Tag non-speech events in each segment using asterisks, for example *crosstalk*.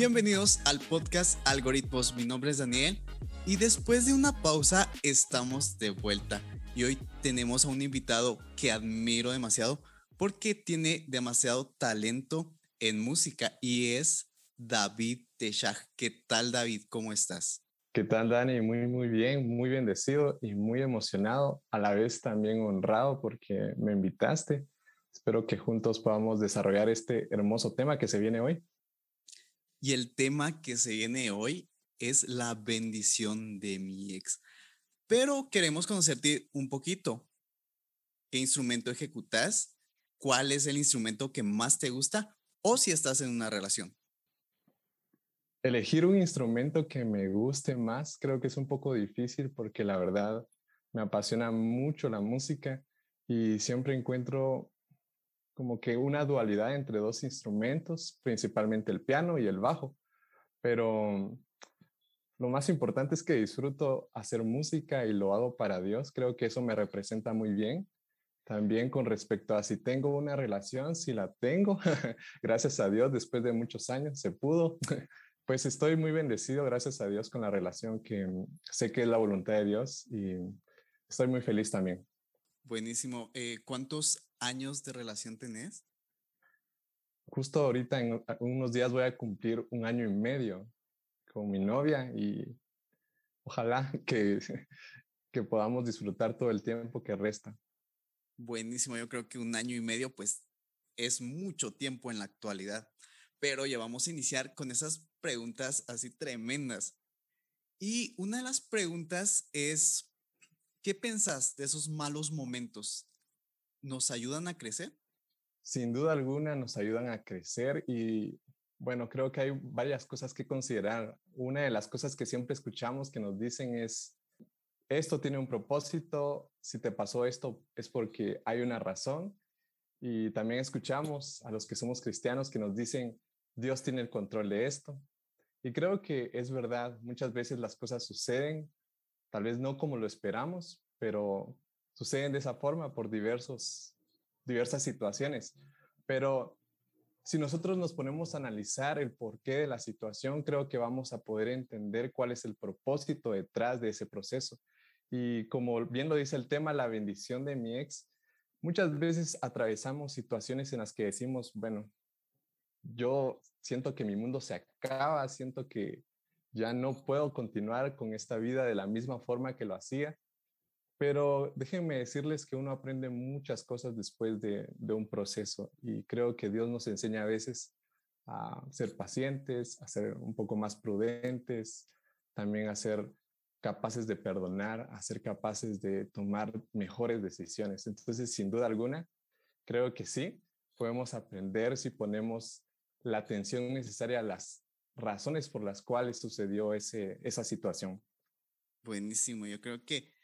Bienvenidos al podcast Algoritmos. Mi nombre es Daniel y después de una pausa estamos de vuelta. Y hoy tenemos a un invitado que admiro demasiado porque tiene demasiado talento en música y es David Techag. ¿Qué tal David? ¿Cómo estás? ¿Qué tal Dani? Muy, muy bien, muy bendecido y muy emocionado, a la vez también honrado porque me invitaste. Espero que juntos podamos desarrollar este hermoso tema que se viene hoy. Y el tema que se viene hoy es la bendición de mi ex. Pero queremos conocerte un poquito. ¿Qué instrumento ejecutas? ¿Cuál es el instrumento que más te gusta? O si estás en una relación. Elegir un instrumento que me guste más creo que es un poco difícil porque la verdad me apasiona mucho la música y siempre encuentro como que una dualidad entre dos instrumentos, principalmente el piano y el bajo. Pero lo más importante es que disfruto hacer música y lo hago para Dios. Creo que eso me representa muy bien. También con respecto a si tengo una relación, si la tengo, *laughs* gracias a Dios, después de muchos años se pudo. *laughs* Pues estoy muy bendecido, gracias a Dios, con la relación que sé que es la voluntad de Dios y estoy muy feliz también. Buenísimo. Eh, ¿Cuántos años de relación tenés? Justo ahorita, en unos días, voy a cumplir un año y medio con mi novia y ojalá *laughs* que, que podamos disfrutar todo el tiempo que resta. Buenísimo, yo creo que un año y medio pues es mucho tiempo en la actualidad, pero ya vamos a iniciar con esas preguntas así tremendas. Y una de las preguntas es, ¿qué pensás de esos malos momentos nos ayudan a crecer? Sin duda alguna nos ayudan a crecer y bueno, creo que hay varias cosas que considerar. Una de las cosas que siempre escuchamos que nos dicen es, esto tiene un propósito, si te pasó esto es porque hay una razón. Y también escuchamos a los que somos cristianos que nos dicen, Dios tiene el control de esto. Y creo que es verdad, muchas veces las cosas suceden, tal vez no como lo esperamos, pero suceden de esa forma por diversos, diversas situaciones. Pero si nosotros nos ponemos a analizar el porqué de la situación, creo que vamos a poder entender cuál es el propósito detrás de ese proceso. Y como bien lo dice el tema, la bendición de mi ex, muchas veces atravesamos situaciones en las que decimos, bueno, yo siento que mi mundo se acaba, siento que ya no puedo continuar con esta vida de la misma forma que lo hacía. Pero déjenme decirles que uno aprende muchas cosas después de, un proceso y creo que Dios nos enseña a veces a ser pacientes, a ser un poco más prudentes, también a ser capaces de perdonar, a ser capaces de tomar mejores decisiones. Entonces, sin duda alguna, creo que sí, podemos aprender si ponemos la atención necesaria a las razones por las cuales sucedió ese, esa situación. Buenísimo, yo creo que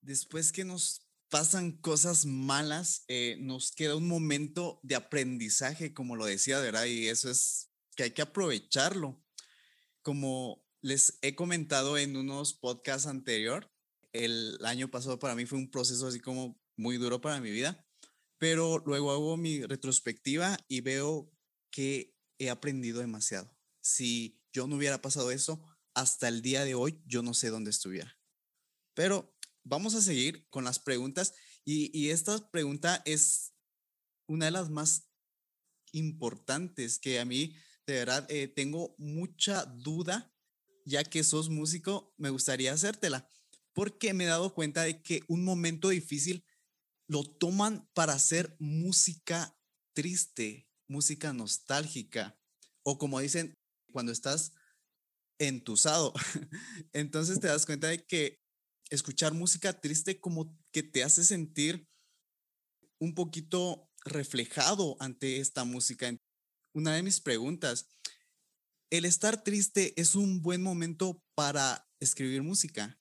después que nos pasan cosas malas, eh, nos queda un momento de aprendizaje, como lo decía, ¿verdad? Y eso es que hay que aprovecharlo. Como les he comentado en unos podcasts anterior, el año pasado para mí fue un proceso así como muy duro para mi vida, pero luego hago mi retrospectiva y veo que he aprendido demasiado. Si yo no hubiera pasado eso, hasta el día de hoy yo no sé dónde estuviera. Pero vamos a seguir con las preguntas y, esta pregunta es una de las más importantes que a mí, de verdad, eh, tengo mucha duda, ya que sos músico, me gustaría hacértela, porque me he dado cuenta de que un momento difícil lo toman para hacer música triste, música nostálgica, o como dicen, cuando estás entusado. *laughs* Entonces te das cuenta de que escuchar música triste como que te hace sentir un poquito reflejado ante esta música. Una de mis preguntas, ¿el estar triste es un buen momento para escribir música?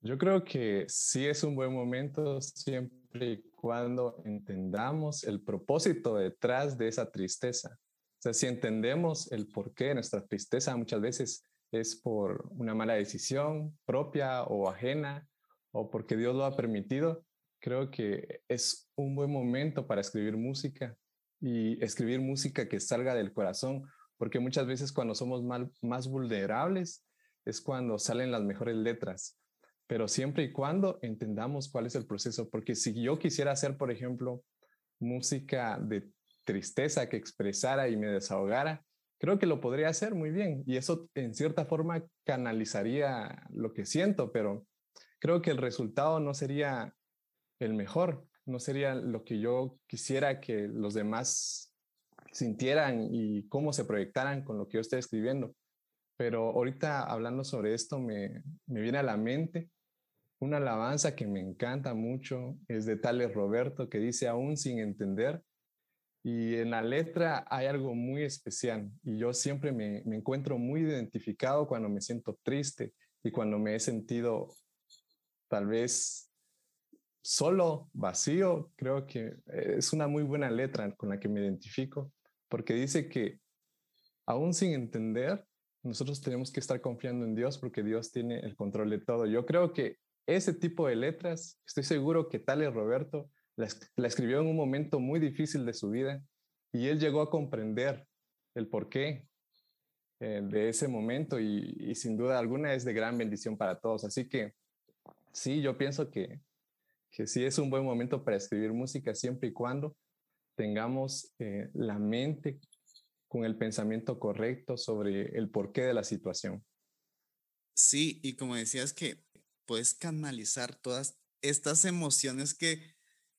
Yo creo que sí es un buen momento siempre y cuando entendamos el propósito detrás de esa tristeza. O sea, si entendemos el porqué de nuestra tristeza, muchas veces es por una mala decisión propia o ajena o porque Dios lo ha permitido, creo que es un buen momento para escribir música y escribir música que salga del corazón, porque muchas veces cuando somos más vulnerables es cuando salen las mejores letras, pero siempre y cuando entendamos cuál es el proceso, porque si yo quisiera hacer, por ejemplo, música de tristeza que expresara y me desahogara, creo que lo podría hacer muy bien y eso en cierta forma canalizaría lo que siento, pero creo que el resultado no sería el mejor, no sería lo que yo quisiera que los demás sintieran y cómo se proyectaran con lo que yo estoy escribiendo. Pero ahorita hablando sobre esto me, me viene a la mente una alabanza que me encanta mucho, es de Tales Roberto, que dice, aún sin entender, y en la letra hay algo muy especial y yo siempre me, me, encuentro muy identificado cuando me siento triste y cuando me he sentido tal vez solo, vacío. Creo que es una muy buena letra con la que me identifico porque dice que aún sin entender, nosotros tenemos que estar confiando en Dios porque Dios tiene el control de todo. Yo creo que ese tipo de letras, estoy seguro que tal es Roberto la, escribió en un momento muy difícil de su vida y él llegó a comprender el porqué eh, de ese momento y, sin duda alguna es de gran bendición para todos. Así que sí, yo pienso que, que sí es un buen momento para escribir música siempre y cuando tengamos eh, la mente con el pensamiento correcto sobre el porqué de la situación. Sí, y como decías que puedes canalizar todas estas emociones que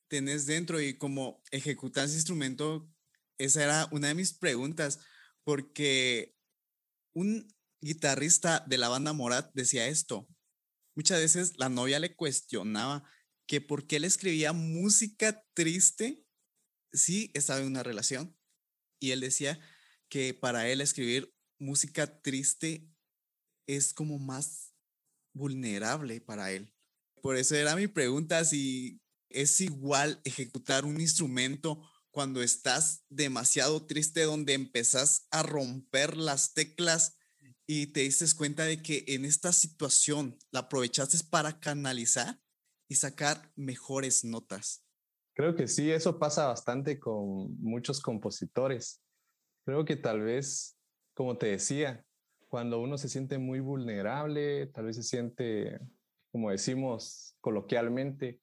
tenés dentro y cómo ejecutas instrumento, esa era una de mis preguntas, porque un guitarrista de la banda Morat decía esto. Muchas veces la novia le cuestionaba que por qué le escribía música triste si estaba en una relación. Y él decía que para él escribir música triste es como más vulnerable para él. Por eso era mi pregunta si es igual ejecutar un instrumento cuando estás demasiado triste, donde empezás a romper las teclas y te dices cuenta de que en esta situación la aprovechaste para canalizar y sacar mejores notas. Creo que sí, eso pasa bastante con muchos compositores. Creo que tal vez, como te decía, cuando uno se siente muy vulnerable, tal vez se siente, como decimos coloquialmente,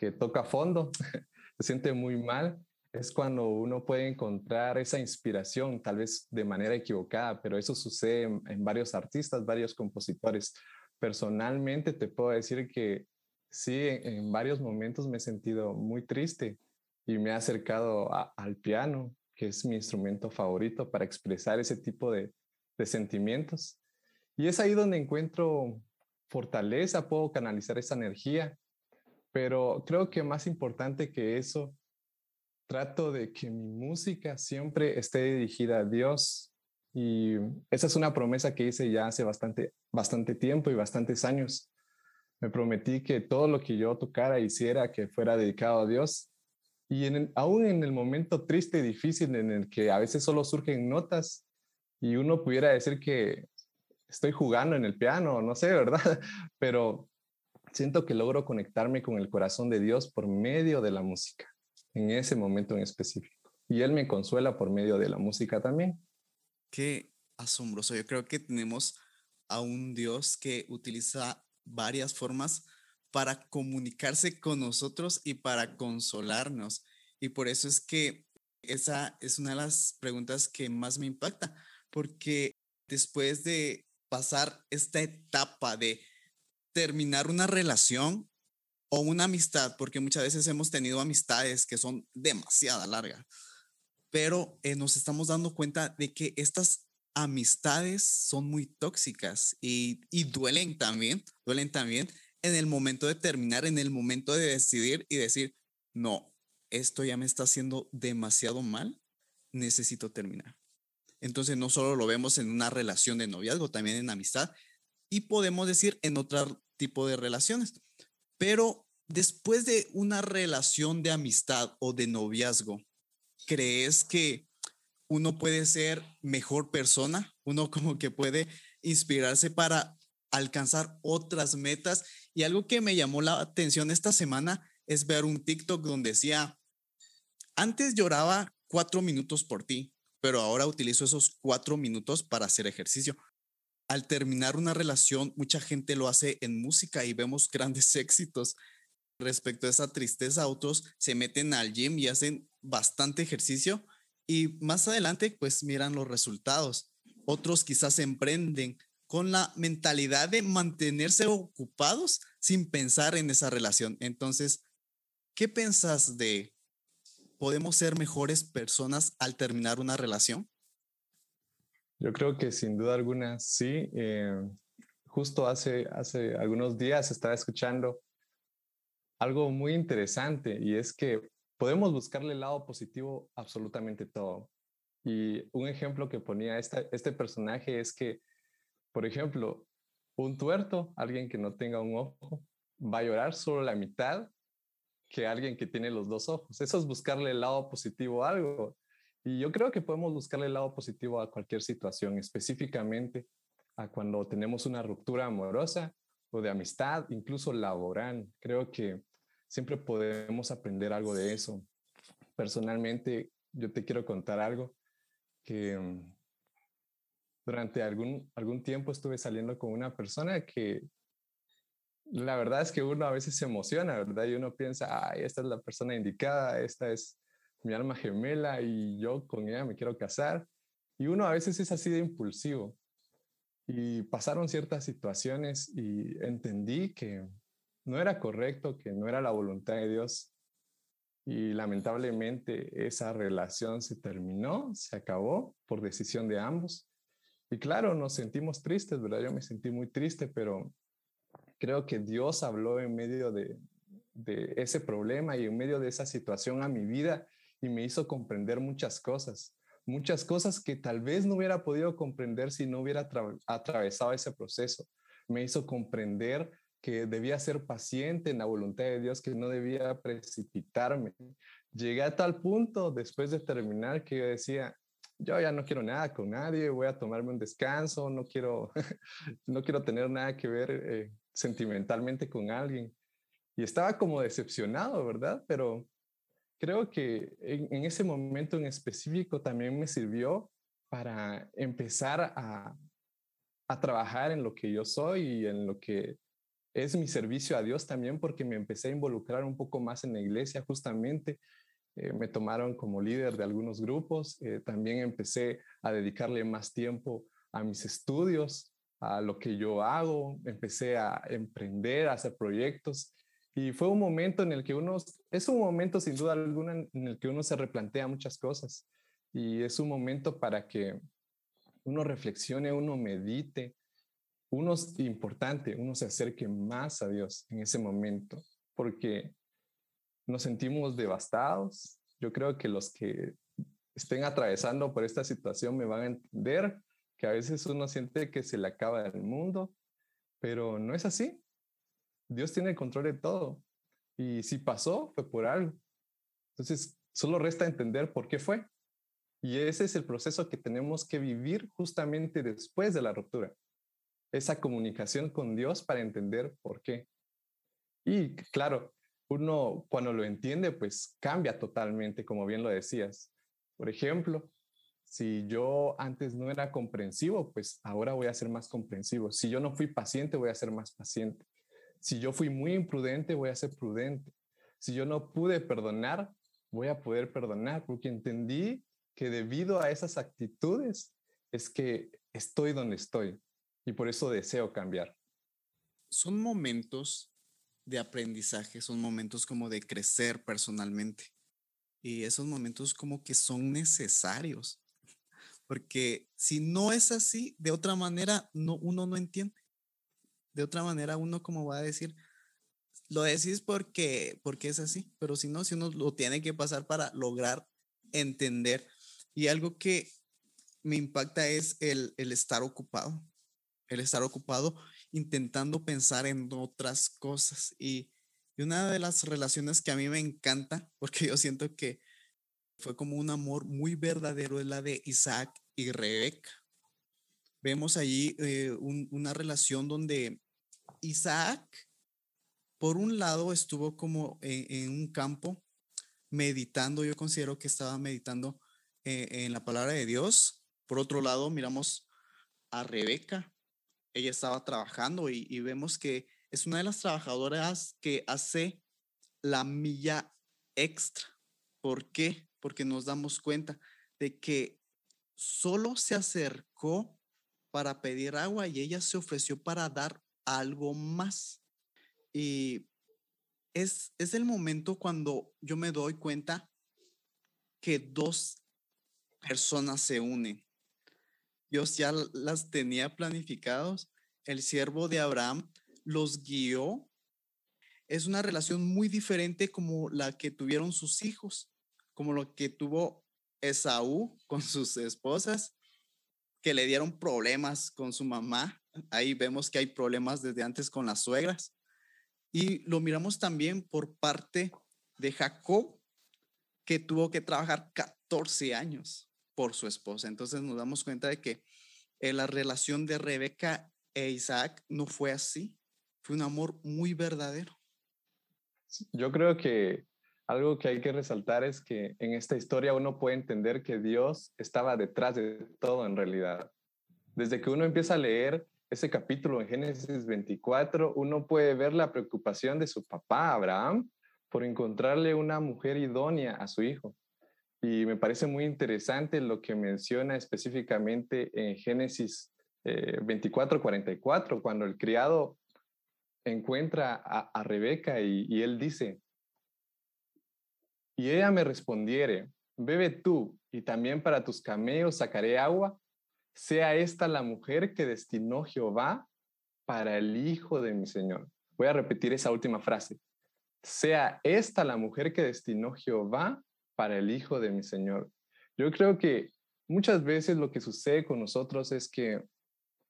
que toca fondo, *laughs* se siente muy mal, es cuando uno puede encontrar esa inspiración, tal vez de manera equivocada, pero eso sucede en, varios artistas, varios compositores. Personalmente te puedo decir que sí, en, varios momentos me he sentido muy triste y me he acercado al piano, que es mi instrumento favorito para expresar ese tipo de, de sentimientos. Y es ahí donde encuentro fortaleza, puedo canalizar esa energía pero creo que más importante que eso, trato de que mi música siempre esté dirigida a Dios. Y esa es una promesa que hice ya hace bastante, bastante tiempo y bastantes años. Me prometí que todo lo que yo tocara, hiciera, que fuera dedicado a Dios. Y en aún en el momento triste y difícil en el que a veces solo surgen notas y uno pudiera decir que estoy jugando en el piano, no sé, ¿verdad? *laughs* Pero siento que logro conectarme con el corazón de Dios por medio de la música, en ese momento en específico. Y Él me consuela por medio de la música también. Qué asombroso. Yo creo que tenemos a un Dios que utiliza varias formas para comunicarse con nosotros y para consolarnos. Y por eso es que esa es una de las preguntas que más me impacta, porque después de pasar esta etapa de terminar una relación o una amistad, porque muchas veces hemos tenido amistades que son demasiado largas, pero eh, nos estamos dando cuenta de que estas amistades son muy tóxicas y, y duelen también, duelen también en el momento de terminar, en el momento de decidir y decir, no, esto ya me está haciendo demasiado mal, necesito terminar. Entonces no solo lo vemos en una relación de noviazgo, también en amistad y podemos decir en otro tipo de relaciones. Pero después de una relación de amistad o de noviazgo, ¿crees que uno puede ser mejor persona? Uno como que puede inspirarse para alcanzar otras metas. Y algo que me llamó la atención esta semana es ver un TikTok donde decía, antes lloraba cuatro minutos por ti, pero ahora utilizo esos cuatro minutos para hacer ejercicio. Al terminar una relación, mucha gente lo hace en música y vemos *laughs* grandes éxitos. Respecto a esa tristeza, otros se meten al gym y hacen bastante ejercicio y más adelante pues miran los resultados. Otros quizás emprenden con la mentalidad de mantenerse ocupados sin pensar en esa relación. Entonces, ¿qué piensas de podemos ser mejores personas al terminar una relación? Yo creo que sin duda alguna sí. Eh, justo hace, hace algunos días estaba escuchando algo muy interesante y es que podemos buscarle el lado positivo absolutamente todo. Y un ejemplo que ponía esta, este personaje es que, por ejemplo, un tuerto, alguien que no tenga un ojo, va a llorar solo la mitad que alguien que tiene los dos ojos. Eso es buscarle el lado positivo a algo. Y yo creo que podemos buscarle el lado positivo a cualquier situación, específicamente a cuando tenemos una ruptura amorosa o de amistad, incluso laboral. Creo que siempre podemos aprender algo de eso. Personalmente, yo te quiero contar algo que mm, durante algún, algún tiempo estuve saliendo con una persona que la verdad es que uno a veces se emociona, ¿verdad? Y uno piensa, ay, esta es la persona indicada, esta es mi alma gemela y yo con ella me quiero casar. Y uno a veces es así de impulsivo. Y pasaron ciertas situaciones y entendí que no era correcto, que no era la voluntad de Dios. Y lamentablemente esa relación se terminó, se acabó por decisión de ambos. Y claro, nos sentimos tristes, ¿verdad? Yo me sentí muy triste, pero creo que Dios habló en medio de, ese problema y en medio de esa situación a mi vida y me hizo comprender muchas cosas, muchas cosas que tal vez no hubiera podido comprender si no hubiera atravesado ese proceso. Me hizo comprender que debía ser paciente en la voluntad de Dios, que no debía precipitarme. Llegué a tal punto después de terminar que yo decía, yo ya no quiero nada con nadie, voy a tomarme un descanso, no quiero, *laughs* no quiero tener nada que ver eh, sentimentalmente con alguien. Y estaba como decepcionado, ¿verdad? Pero creo que en, ese momento en específico también me sirvió para empezar a, a trabajar en lo que yo soy y en lo que es mi servicio a Dios también, porque me empecé a involucrar un poco más en la iglesia justamente. Eh, me tomaron como líder de algunos grupos. Eh, también empecé a dedicarle más tiempo a mis estudios, a lo que yo hago, empecé a emprender, a hacer proyectos y fue un momento en el que uno, es un momento sin duda alguna en el que uno se replantea muchas cosas y es un momento para que uno reflexione, uno medite, uno es importante, uno se acerque más a Dios en ese momento, porque nos sentimos devastados. Yo creo que los que estén atravesando por esta situación me van a entender que a veces uno siente que se le acaba el mundo, pero no es así. Dios tiene el control de todo. Y si pasó, fue por algo. Entonces, solo resta entender por qué fue. Y ese es el proceso que tenemos que vivir justamente después de la ruptura. Esa comunicación con Dios para entender por qué. Y claro, uno cuando lo entiende, pues cambia totalmente, como bien lo decías. Por ejemplo, si yo antes no era comprensivo, pues ahora voy a ser más comprensivo. Si yo no fui paciente, voy a ser más paciente. Si yo fui muy imprudente, voy a ser prudente. Si yo no pude perdonar, voy a poder perdonar porque entendí que debido a esas actitudes es que estoy donde estoy y por eso deseo cambiar. Son momentos de aprendizaje, son momentos como de crecer personalmente y esos momentos como que son necesarios porque si no es así, de otra manera no, uno no entiende. De otra manera uno como va a decir, lo decís porque, porque es así, pero si no, si uno lo tiene que pasar para lograr entender. Y algo que me impacta es el, el estar ocupado, el estar ocupado intentando pensar en otras cosas. Y, y una de las relaciones que a mí me encanta, *laughs* porque yo siento que fue como un amor muy verdadero, es la de Isaac y Rebeca. Vemos allí eh, una relación donde Isaac, por un lado, estuvo como en, un campo meditando, yo considero que estaba meditando eh, en la palabra de Dios. Por otro lado, miramos a Rebeca. Ella estaba trabajando y, y vemos que es una de las trabajadoras que hace la milla extra. ¿Por qué? Porque nos damos cuenta de que solo se acercó para pedir agua y ella se ofreció para dar algo más. Y es, es el momento cuando yo me doy cuenta que dos personas se unen. Dios ya las tenía planificados. El siervo de Abraham los guió. Es una relación muy diferente como la que tuvieron sus hijos, como lo que tuvo Esaú con sus esposas, que le dieron problemas con su mamá. Ahí vemos que hay problemas desde antes con las suegras. Y lo miramos también por parte de Jacob, que tuvo que trabajar 14 años por su esposa. Entonces nos damos cuenta de que eh, la relación de Rebeca e Isaac no fue así. Fue un amor muy verdadero. Yo creo que algo que hay que resaltar es que en esta historia uno puede entender que Dios estaba detrás de todo en realidad. Desde que uno empieza a leer ese capítulo en Génesis 24, uno puede ver la preocupación de su papá, Abraham, por encontrarle una mujer idónea a su hijo. Y me parece muy interesante lo que menciona específicamente en Génesis 24, eh, 44, cuando el criado encuentra a, Rebeca y, y él dice, y ella me respondiere, bebe tú, y también para tus camellos sacaré agua, sea esta la mujer que destinó Jehová para el hijo de mi Señor. Voy a repetir esa última frase. Sea esta la mujer que destinó Jehová para el hijo de mi Señor. Yo creo que muchas veces lo que sucede con nosotros es que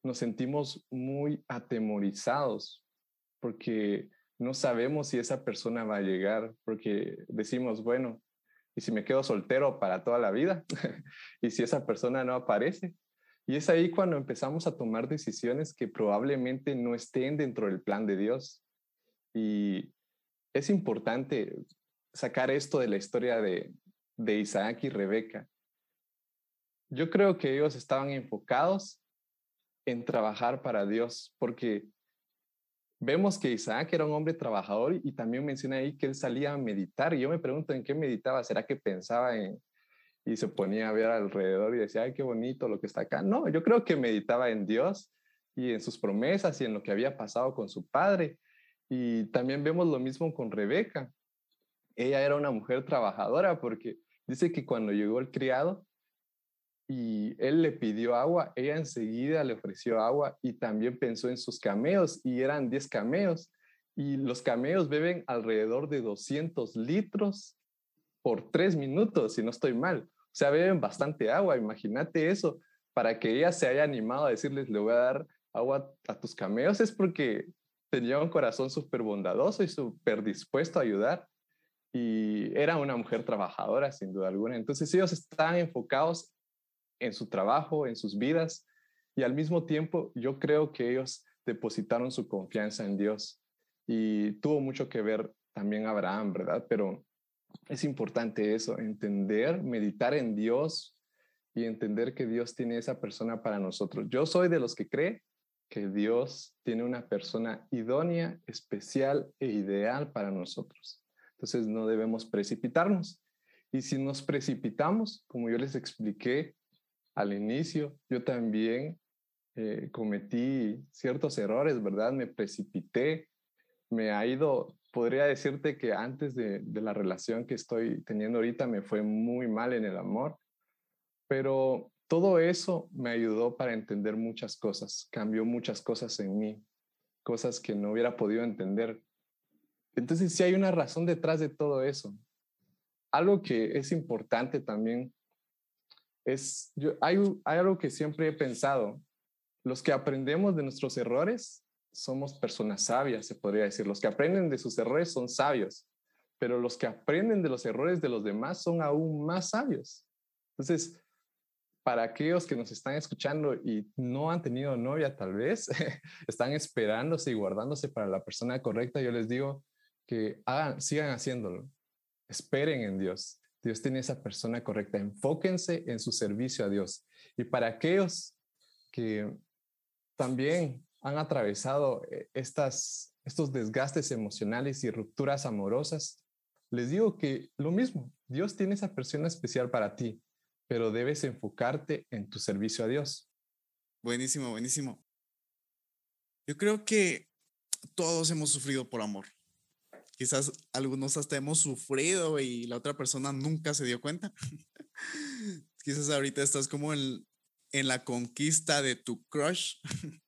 nos sentimos muy atemorizados porque no sabemos si esa persona va a llegar, porque decimos, bueno, ¿y si me quedo soltero para toda la vida? *laughs* ¿Y si esa persona no aparece? Y es ahí cuando empezamos a tomar decisiones que probablemente no estén dentro del plan de Dios. Y es importante sacar esto de la historia de, de Isaac y Rebeca. Yo creo que ellos estaban enfocados en trabajar para Dios, porque vemos que Isaac era un hombre trabajador y también menciona ahí que él salía a meditar. Y yo me pregunto en qué meditaba, ¿será que pensaba en, y se ponía a ver alrededor y decía, ay, qué bonito lo que está acá? No, yo creo que meditaba en Dios y en sus promesas y en lo que había pasado con su padre. Y también vemos lo mismo con Rebeca. Ella era una mujer trabajadora porque dice que cuando llegó el criado, y él le pidió agua, ella enseguida le ofreció agua y también pensó en sus cameos y eran 10 cameos y los cameos beben alrededor de 200 litros por tres minutos, si no estoy mal. O sea, beben bastante agua, imagínate eso. Para que ella se haya animado a decirles, le voy a dar agua a tus cameos, es porque tenía un corazón súper bondadoso y súper dispuesto a ayudar. Y era una mujer trabajadora, sin duda alguna. Entonces ellos estaban enfocados en su trabajo, en sus vidas, y al mismo tiempo yo creo que ellos depositaron su confianza en Dios y tuvo mucho que ver también Abraham, ¿verdad? Pero es importante eso, entender, meditar en Dios y entender que Dios tiene esa persona para nosotros. Yo soy de los que cree que Dios tiene una persona idónea, especial e ideal para nosotros. Entonces no debemos precipitarnos. Y si nos precipitamos, como yo les expliqué al inicio, yo también eh, cometí ciertos errores, ¿verdad? Me precipité, me ha ido, podría decirte que antes de, de la relación que estoy teniendo ahorita me fue muy mal en el amor, pero todo eso me ayudó para entender muchas cosas, cambió muchas cosas en mí, cosas que no hubiera podido entender. Entonces, sí hay una razón detrás de todo eso. Algo que es importante también es, hay, algo que siempre he pensado. Los que aprendemos de nuestros errores somos personas sabias, se podría decir. Los que aprenden de sus errores son sabios, pero los que aprenden de los errores de los demás son aún más sabios. Entonces, para aquellos que nos están escuchando y no han tenido novia, tal vez, *laughs* están esperándose y guardándose para la persona correcta, yo les digo que sigan haciéndolo. Esperen en Dios. Dios tiene esa persona correcta. Enfóquense en su servicio a Dios. Y para aquellos que también han atravesado eh, estos desgastes emocionales y rupturas amorosas, les digo que lo mismo, Dios tiene esa persona especial para ti, pero debes enfocarte en tu servicio a Dios. Buenísimo, buenísimo. Yo creo que todos hemos sufrido por amor. Quizás algunos hasta hemos sufrido y la otra persona nunca se dio cuenta. *laughs* Quizás ahorita estás como en, en la conquista de tu crush. *laughs*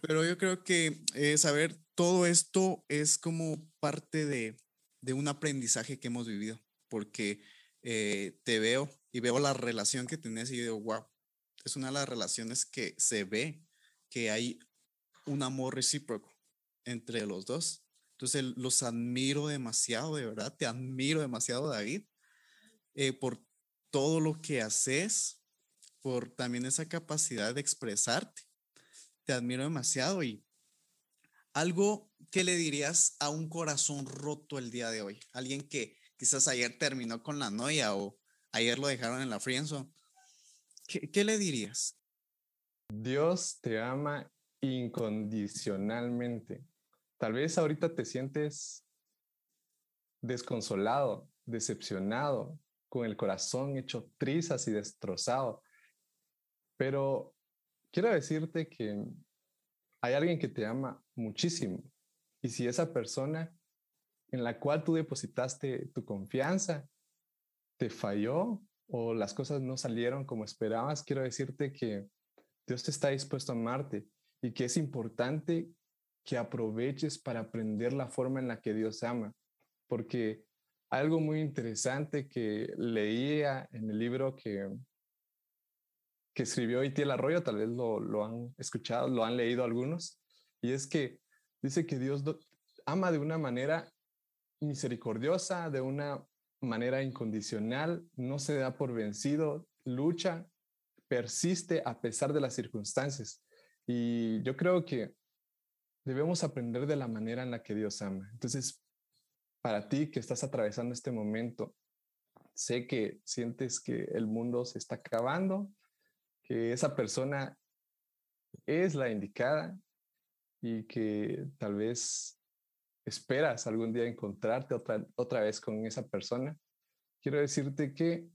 Pero yo creo que eh, saber todo esto es como parte de, de, un aprendizaje que hemos vivido, porque eh, te veo y veo la relación que tenés y digo, wow, es una de las relaciones que se ve que hay un amor recíproco entre los dos. Entonces los admiro demasiado, de verdad, te admiro demasiado, David, eh, por todo lo que haces, por también esa capacidad de expresarte. Te admiro demasiado y algo que le dirías a un corazón roto el día de hoy, alguien que quizás ayer terminó con la noia o ayer lo dejaron en la frienzo, ¿qué, qué le dirías? Dios te ama incondicionalmente. Tal vez ahorita te sientes desconsolado, decepcionado, con el corazón hecho trizas y destrozado. Pero quiero decirte que hay alguien que te ama muchísimo. Y si esa persona en la cual tú depositaste tu confianza te falló o las cosas no salieron como esperabas, quiero decirte que Dios está dispuesto a amarte y que es importante que aproveches para aprender la forma en la que Dios ama. Porque algo muy interesante que leía en el libro que, que escribió Itiel Arroyo, tal vez lo, lo han escuchado, lo han leído algunos, y es que dice que Dios ama de una manera misericordiosa, de una manera incondicional, no se da por vencido, lucha, persiste a pesar de las circunstancias. Y yo creo que debemos aprender de la manera en la que Dios ama. Entonces, para ti que estás atravesando este momento, sé que sientes que el mundo se está acabando, que esa persona es la indicada y que tal vez esperas algún día encontrarte otra, otra vez con esa persona. Quiero decirte que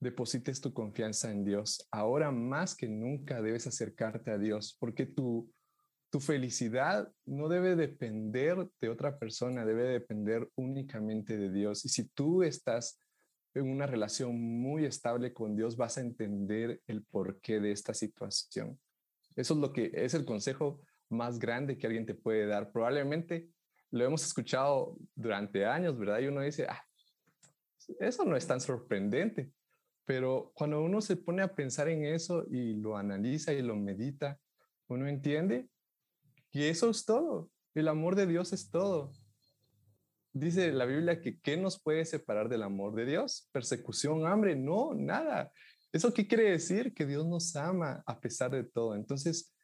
deposites tu confianza en Dios. Ahora más que nunca debes acercarte a Dios porque tu tu felicidad no debe depender de otra persona, debe depender únicamente de Dios. Y si tú estás en una relación muy estable con Dios, vas a entender el porqué de esta situación. Eso es lo que es el consejo más grande que alguien te puede dar. Probablemente lo hemos escuchado durante años, ¿verdad? Y uno dice, ah, eso no es tan sorprendente. Pero cuando uno se pone a pensar en eso y lo analiza y lo medita, uno entiende y eso es todo. El amor de Dios es todo. Dice la Biblia que ¿qué nos puede separar del amor de Dios? Persecución, hambre, no, nada. ¿Eso qué quiere decir? Que Dios nos ama a pesar de todo. Entonces,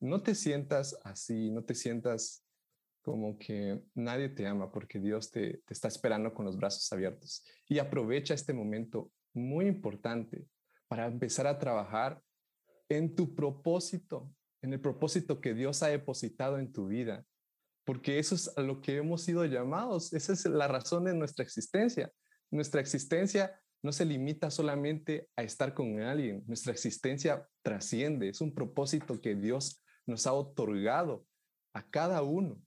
no te sientas así, no te sientas como que nadie te ama porque Dios te, te está esperando con los brazos abiertos. Y aprovecha este momento muy importante para empezar a trabajar en tu propósito, en el propósito que Dios ha depositado en tu vida, porque eso es a lo que hemos sido llamados, esa es la razón de nuestra existencia. Nuestra existencia no se limita solamente a estar con alguien, nuestra existencia trasciende, es un propósito que Dios nos ha otorgado a cada uno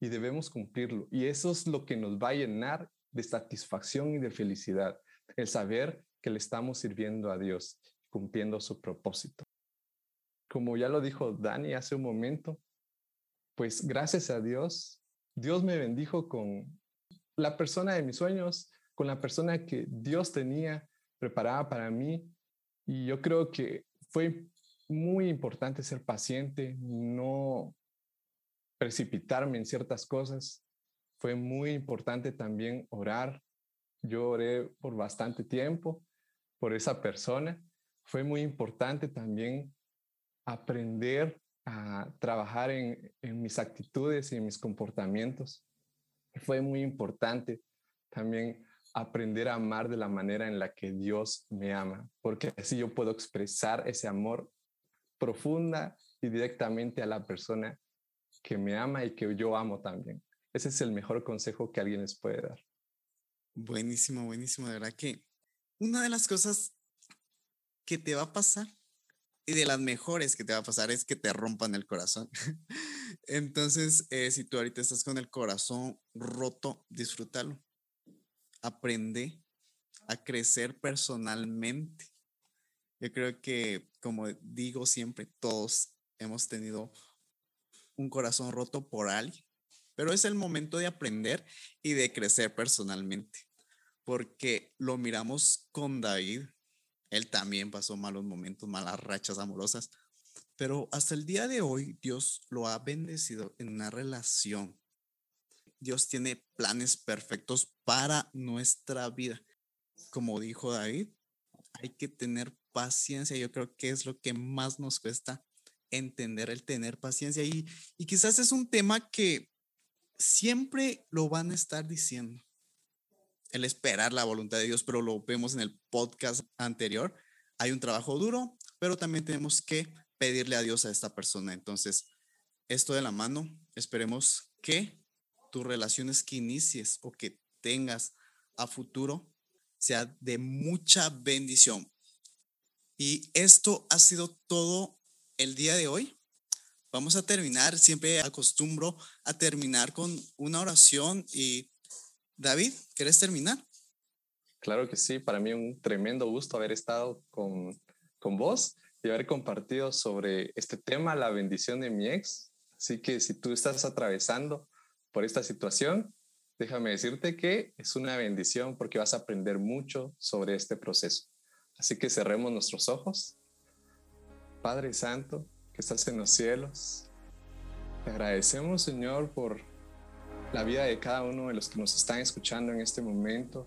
y debemos cumplirlo. Y eso es lo que nos va a llenar de satisfacción y de felicidad, el saber que le estamos sirviendo a Dios, cumpliendo su propósito como ya lo dijo Dani hace un momento, pues gracias a Dios, Dios me bendijo con la persona de mis sueños, con la persona que Dios tenía preparada para mí. Y yo creo que fue muy importante ser paciente, no precipitarme en ciertas cosas. Fue muy importante también orar. Yo oré por bastante tiempo por esa persona. Fue muy importante también aprender a trabajar en, mis actitudes y en mis comportamientos. Fue muy importante también aprender a amar de la manera en la que Dios me ama, porque así yo puedo expresar ese amor profunda y directamente a la persona que me ama y que yo amo también. Ese es el mejor consejo que alguien les puede dar. Buenísimo, buenísimo. De verdad que una de las cosas que te va a pasar y de las mejores que te va a pasar es que te rompan el corazón. *laughs* Entonces, eh, si tú ahorita estás con el corazón roto, disfrútalo. Aprende a crecer personalmente. Yo creo que, como digo siempre, todos hemos tenido un corazón roto por alguien, pero es el momento de aprender y de crecer personalmente, porque lo miramos con David él también pasó malos momentos, malas rachas amorosas, pero hasta el día de hoy Dios lo ha bendecido en una relación. Dios tiene planes perfectos para nuestra vida. Como dijo David, hay que tener paciencia. Yo creo que es lo que más nos cuesta entender el tener paciencia. Y, y quizás es un tema que siempre lo van a estar diciendo el esperar la voluntad de Dios, pero lo vemos en el podcast anterior. Hay un trabajo duro, pero también tenemos que pedirle a Dios a esta persona. Entonces, esto de la mano, esperemos que tus relaciones que inicies o que tengas a futuro sea de mucha bendición. Y esto ha sido todo el día de hoy. Vamos a terminar, siempre acostumbro a terminar con una oración y David, ¿quieres terminar? Claro que sí, para mí un tremendo gusto haber estado con, con vos y haber compartido sobre este tema, la bendición de mi ex. Así que si tú estás atravesando por esta situación, déjame decirte que es una bendición porque vas a aprender mucho sobre este proceso. Así que cerremos nuestros ojos. Padre Santo, que estás en los cielos, te agradecemos, Señor, por la vida de cada uno de los que nos están escuchando en este momento.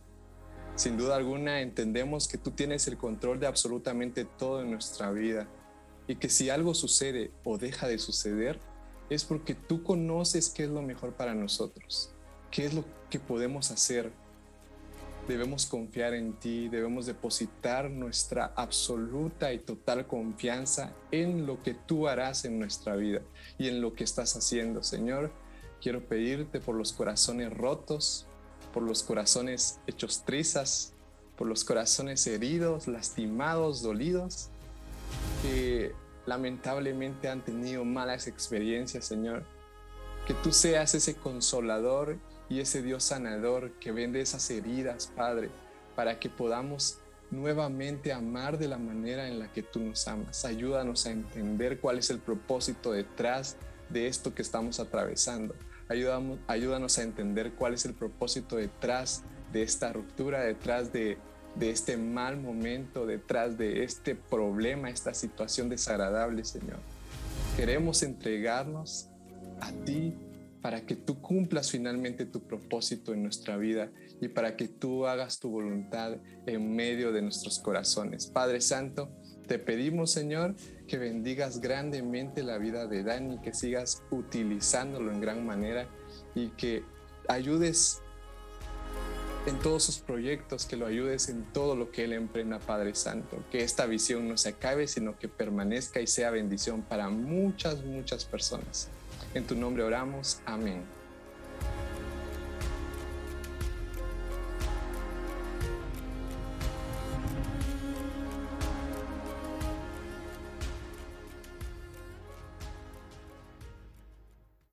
Sin duda alguna entendemos que tú tienes el control de absolutamente todo en nuestra vida y que si algo sucede o deja de suceder es porque tú conoces qué es lo mejor para nosotros, qué es lo que podemos hacer. Debemos confiar en ti, debemos depositar nuestra absoluta y total confianza en lo que tú harás en nuestra vida y en lo que estás haciendo, Señor. Quiero pedirte por los corazones rotos, por los corazones hechos trizas, por los corazones heridos, lastimados, dolidos, que lamentablemente han tenido malas experiencias, Señor. Que tú seas ese consolador y ese Dios sanador que vende esas heridas, Padre, para que podamos nuevamente amar de la manera en la que tú nos amas. Ayúdanos a entender cuál es el propósito detrás de esto que estamos atravesando. Ayúdanos, a entender cuál es el propósito detrás de esta ruptura, detrás de, de este mal momento, detrás de este problema, esta situación desagradable, Señor. Queremos entregarnos a ti para que tú cumplas finalmente tu propósito en nuestra vida y para que tú hagas tu voluntad en medio de nuestros corazones. Padre Santo, te pedimos, Señor, que bendigas grandemente la vida de Dani, que sigas utilizándolo en gran manera y que ayudes en todos sus proyectos, que lo ayudes en todo lo que Él emprenda, Padre Santo. Que esta visión no se acabe, sino que permanezca y sea bendición para muchas, muchas personas. En tu nombre oramos. Amén.